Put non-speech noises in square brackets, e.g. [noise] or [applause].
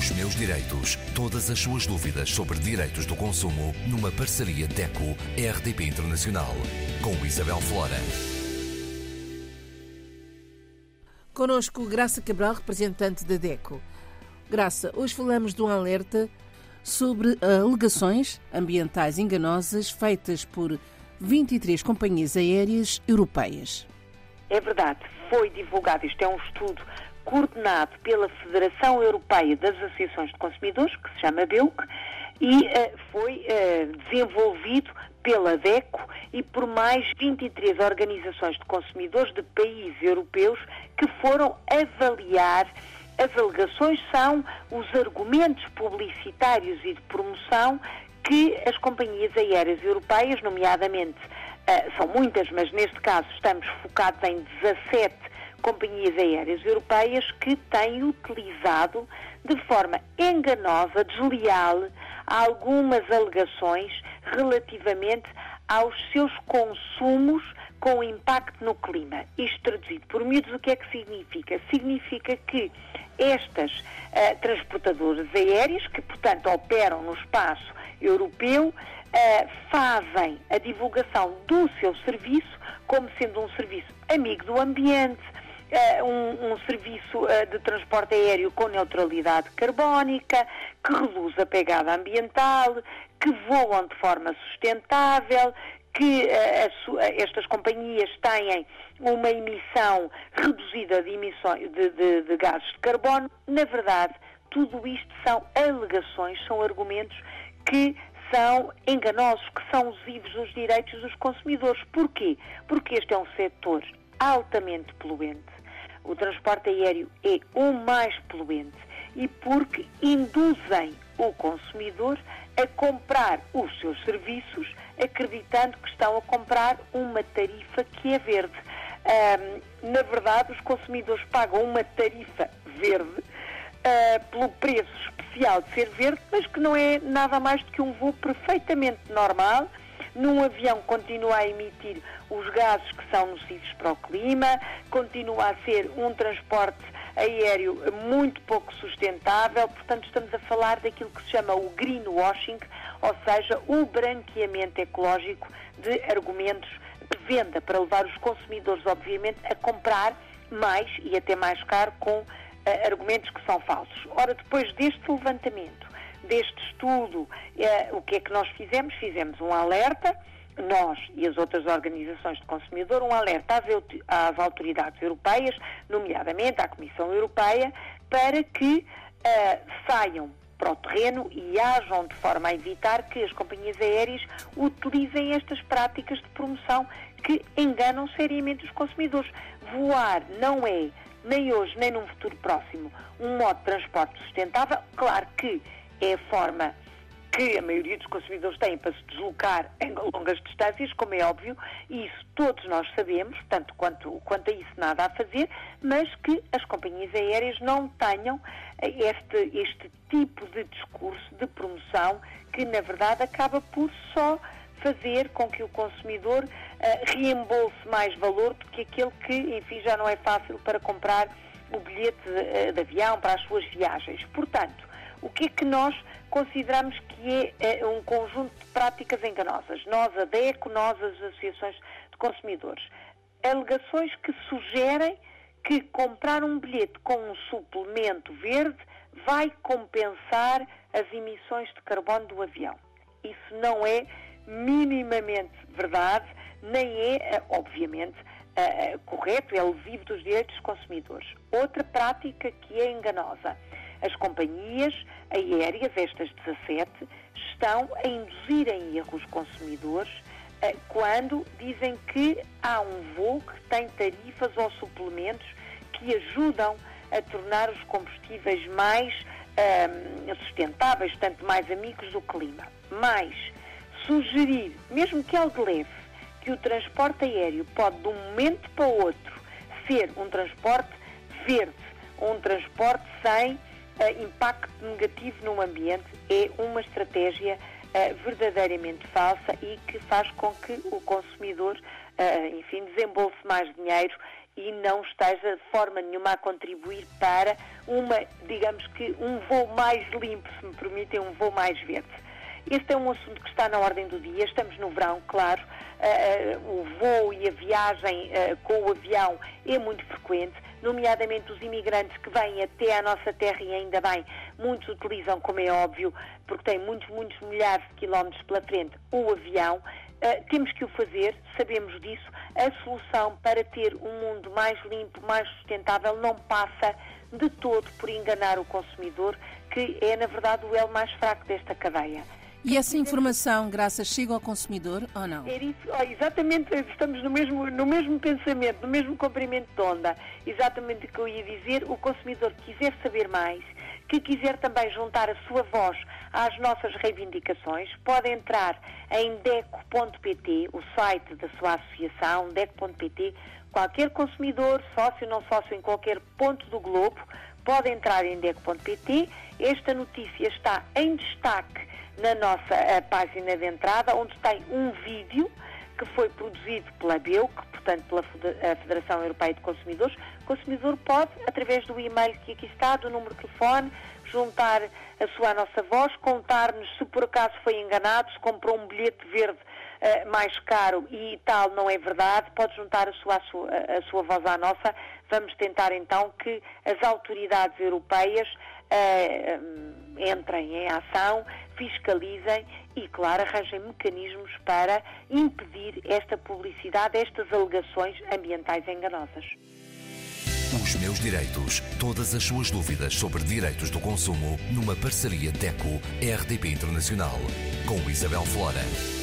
Os meus direitos. Todas as suas dúvidas sobre direitos do consumo numa parceria DECO-RDP Internacional. Com Isabel Flora. Conosco Graça Cabral, representante da DECO. Graça, hoje falamos de um alerta sobre alegações ambientais enganosas feitas por 23 companhias aéreas europeias. É verdade, foi divulgado, isto é um estudo coordenado pela Federação Europeia das Associações de Consumidores, que se chama BEUC, e uh, foi uh, desenvolvido pela DECO e por mais 23 organizações de consumidores de países europeus que foram avaliar. As alegações são os argumentos publicitários e de promoção que as companhias aéreas europeias, nomeadamente, uh, são muitas, mas neste caso estamos focados em 17 companhias aéreas europeias que têm utilizado de forma enganosa, desleal, algumas alegações relativamente aos seus consumos com impacto no clima. Isto traduzido por miúdos, o que é que significa? Significa que estas uh, transportadoras aéreas, que portanto operam no espaço europeu, uh, fazem a divulgação do seu serviço como sendo um serviço amigo do ambiente, um, um, serviço de transporte aéreo com neutralidade carbónica, que reduz a pegada ambiental, que voam de forma sustentável, que uh, a, estas companhias têm uma emissão reduzida de, emissões, de, de, de gases de carbono, na verdade, tudo isto são alegações, são argumentos que são enganosos, que são usivos dos direitos dos consumidores. Porquê? Porque este é um setor altamente poluente. O transporte aéreo é o mais poluente e porque induzem o consumidor a comprar os seus serviços acreditando que estão a comprar uma tarifa que é verde. Um, na verdade, os consumidores pagam uma tarifa verde uh, pelo preço especial de ser verde, mas que não é nada mais do que um voo perfeitamente normal. Num avião continua a emitir os gases que são nocivos para o clima, continua a ser um transporte aéreo muito pouco sustentável, portanto estamos a falar daquilo que se chama o greenwashing, ou seja, o branqueamento ecológico de argumentos de venda para levar os consumidores, obviamente, a comprar mais e até mais caro com uh, argumentos que são falsos. Ora, depois deste levantamento, deste estudo, uh, o que é que nós fizemos? Fizemos um alerta nós e as outras organizações de consumidor um alerta às, às autoridades europeias, nomeadamente à Comissão Europeia, para que uh, saiam para o terreno e ajam de forma a evitar que as companhias aéreas utilizem estas práticas de promoção que enganam seriamente os consumidores. Voar não é, nem hoje nem num futuro próximo, um modo de transporte sustentável. Claro que é a forma que a maioria dos consumidores têm para se deslocar [laughs] em longas distâncias, como é óbvio, e isso todos nós sabemos, tanto quanto, quanto a isso nada a fazer, mas que as companhias aéreas não tenham este, este tipo de discurso de promoção que, na verdade, acaba por só fazer com que o consumidor uh, reembolse mais valor do que aquele que, enfim, já não é fácil para comprar o bilhete de, uh, de avião para as suas viagens. Portanto, o que é que nós consideramos que é, é um conjunto de práticas enganosas. Nós, a DECO, nós, as associações de consumidores. Alegações que sugerem que comprar um bilhete com um suplemento verde vai compensar as emissões de carbono do avião. Isso não é minimamente verdade, nem é, eh, obviamente, uh, correto, é lesivo dos direitos dos consumidores. Outra prática que é enganosa as companhias aéreas, estas 17, estão a induzir em erro os consumidores eh, quando dizem que há um voo que tem tarifas ou suplementos que ajudam a tornar os combustíveis mais ehm, sustentáveis, portanto, mais amigos do clima. Mas sugerir, mesmo que algo leve, que o transporte aéreo pode de um momento para o outro ser um transporte verde, um transporte sem uh, impacto negativo no ambiente é uma estratégia uh, verdadeiramente falsa e que faz com que o consumidor, uh, enfim, desembolse mais dinheiro e não esteja de forma nenhuma a contribuir para uma, digamos que, um voo mais limpo, se me permitem, um voo mais verde. Este é um assunto que está na ordem do dia. Estamos no verão, claro. Uh, o voo e a viagem com o avião é muito frequente, nomeadamente os imigrantes que vêm até à nossa terra e ainda bem, muitos utilizam, como é óbvio, porque têm muitos, muitos milhares de quilómetros pela frente, o avião. temos que o fazer, sabemos disso. A solução para ter um mundo mais limpo, mais sustentável, não passa de todo por enganar o consumidor, que é, na verdade, o elo mais fraco desta cadeia. E essa informação, graças, chega ao consumidor ou não? É isso, exatamente, estamos no mesmo, no mesmo pensamento, no mesmo comprimento de onda. Exatamente o que eu ia dizer, o consumidor quiser saber mais, que quiser também juntar a sua voz às nossas reivindicações, pode entrar em deco.pt, o site da sua associação, deco.pt. Qualquer consumidor, sócio ou não sócio em qualquer ponto do globo, pode entrar em deco.pt. Esta notícia está em destaque na nossa eh, página de entrada, onde tem um vídeo que foi produzido pela BEUC, portanto pela Federação Europeia de Consumidores. O consumidor pode, através do e-mail que aqui está, do número de telefone, juntar a sua nossa voz, contar-nos se por acaso foi enganado, se comprou um bilhete verde uh, mais caro e tal não é verdade, pode juntar a sua, a sua, a sua voz à nossa. Vamos tentar então que as autoridades europeias uh, entrem em ação, fiscalizem e, claro, arranjem mecanismos para impedir esta publicidade, estas alegações ambientais enganosas. Os meus direitos. Todas as suas dúvidas sobre direitos do consumo numa parceria DECO-RDP Internacional com Isabel Flora.